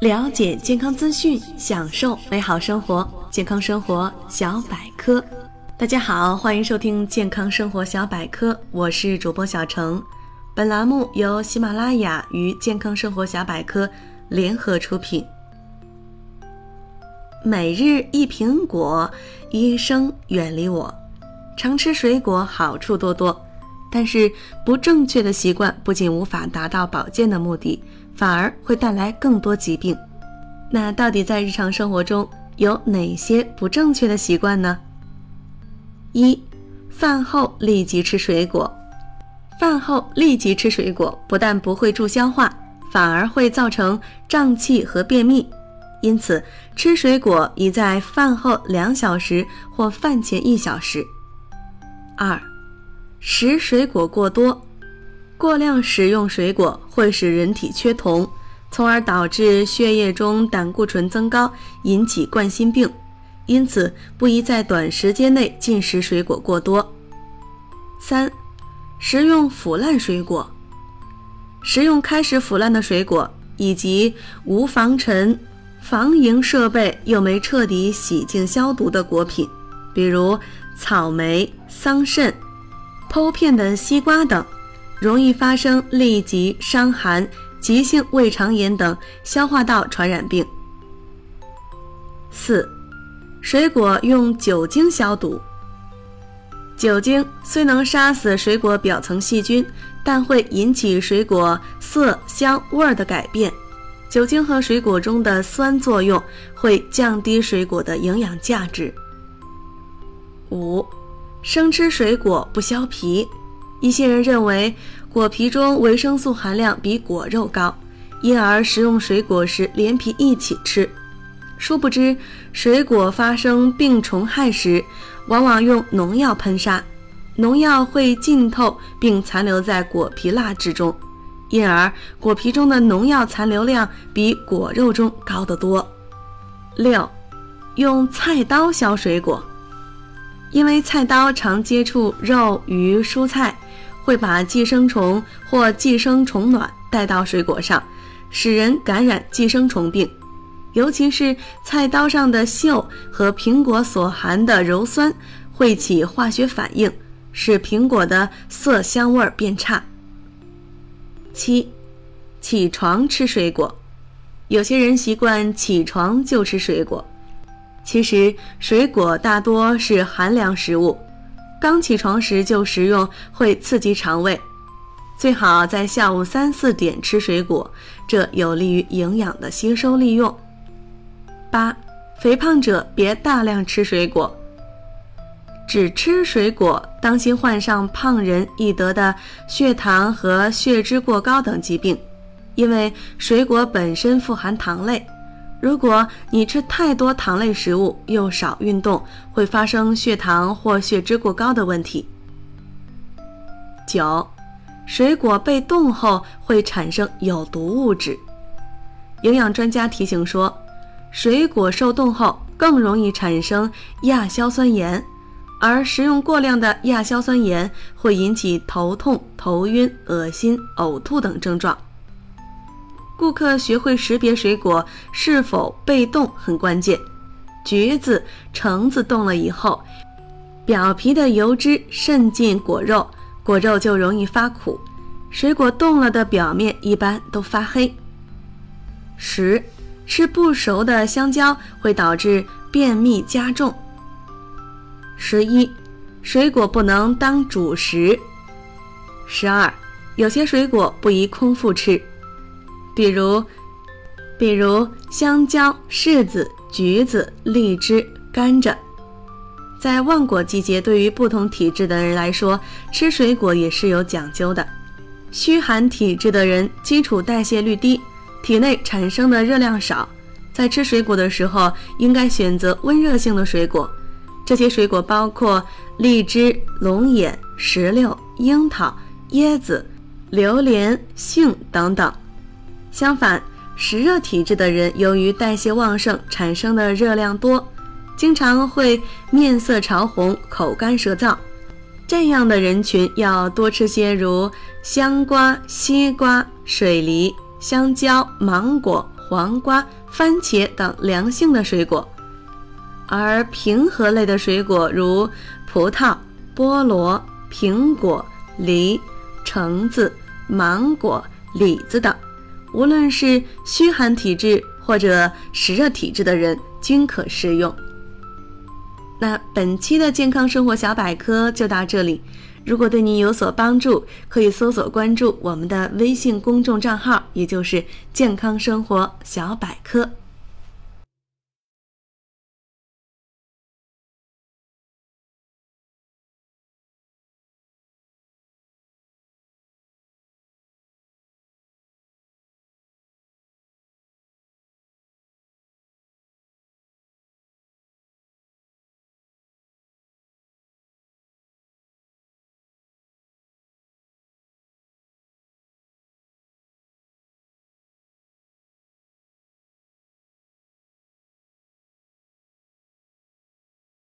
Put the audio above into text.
了解健康资讯，享受美好生活。健康生活小百科，大家好，欢迎收听健康生活小百科，我是主播小程。本栏目由喜马拉雅与健康生活小百科联合出品。每日一苹果，医生远离我。常吃水果好处多多，但是不正确的习惯不仅无法达到保健的目的，反而会带来更多疾病。那到底在日常生活中有哪些不正确的习惯呢？一、饭后立即吃水果。饭后立即吃水果，不但不会助消化，反而会造成胀气和便秘。因此，吃水果宜在饭后两小时或饭前一小时。二，食水果过多，过量食用水果会使人体缺铜，从而导致血液中胆固醇增高，引起冠心病。因此，不宜在短时间内进食水果过多。三，食用腐烂水果，食用开始腐烂的水果，以及无防尘、防蝇设备又没彻底洗净消毒的果品。比如草莓、桑葚、剖片的西瓜等，容易发生痢疾、伤寒、急性胃肠炎等消化道传染病。四、水果用酒精消毒。酒精虽能杀死水果表层细菌，但会引起水果色、香、味的改变。酒精和水果中的酸作用会降低水果的营养价值。五，生吃水果不削皮。一些人认为果皮中维生素含量比果肉高，因而食用水果时连皮一起吃。殊不知，水果发生病虫害时，往往用农药喷杀，农药会浸透并残留在果皮蜡质中，因而果皮中的农药残留量比果肉中高得多。六，用菜刀削水果。因为菜刀常接触肉、鱼、蔬菜，会把寄生虫或寄生虫卵带到水果上，使人感染寄生虫病。尤其是菜刀上的锈和苹果所含的鞣酸会起化学反应，使苹果的色香味变差。七，起床吃水果，有些人习惯起床就吃水果。其实，水果大多是寒凉食物，刚起床时就食用会刺激肠胃。最好在下午三四点吃水果，这有利于营养的吸收利用。八，肥胖者别大量吃水果，只吃水果，当心患上胖人易得的血糖和血脂过高等疾病，因为水果本身富含糖类。如果你吃太多糖类食物又少运动，会发生血糖或血脂过高的问题。九，水果被冻后会产生有毒物质。营养专家提醒说，水果受冻后更容易产生亚硝酸盐，而食用过量的亚硝酸盐会引起头痛、头晕、恶心、呕吐等症状。顾客学会识别水果是否被冻很关键。橘子、橙子冻了以后，表皮的油脂渗进果肉，果肉就容易发苦。水果冻了的表面一般都发黑。十，吃不熟的香蕉会导致便秘加重。十一，水果不能当主食。十二，有些水果不宜空腹吃。比如，比如香蕉、柿子、橘子、荔枝、甘蔗，在旺果季节，对于不同体质的人来说，吃水果也是有讲究的。虚寒体质的人，基础代谢率低，体内产生的热量少，在吃水果的时候，应该选择温热性的水果。这些水果包括荔枝、龙眼、石榴、樱桃、椰子、榴莲、杏等等。相反，湿热体质的人，由于代谢旺盛产生的热量多，经常会面色潮红、口干舌燥。这样的人群要多吃些如香瓜、西瓜、水梨、香蕉、芒果、黄瓜、番茄等凉性的水果，而平和类的水果如葡萄、菠萝、苹果、梨、橙子、芒果、李子等，无论是虚寒体质或者湿热体质的人均可适用。那本期的健康生活小百科就到这里。如果对您有所帮助，可以搜索关注我们的微信公众账号，也就是“健康生活小百科”。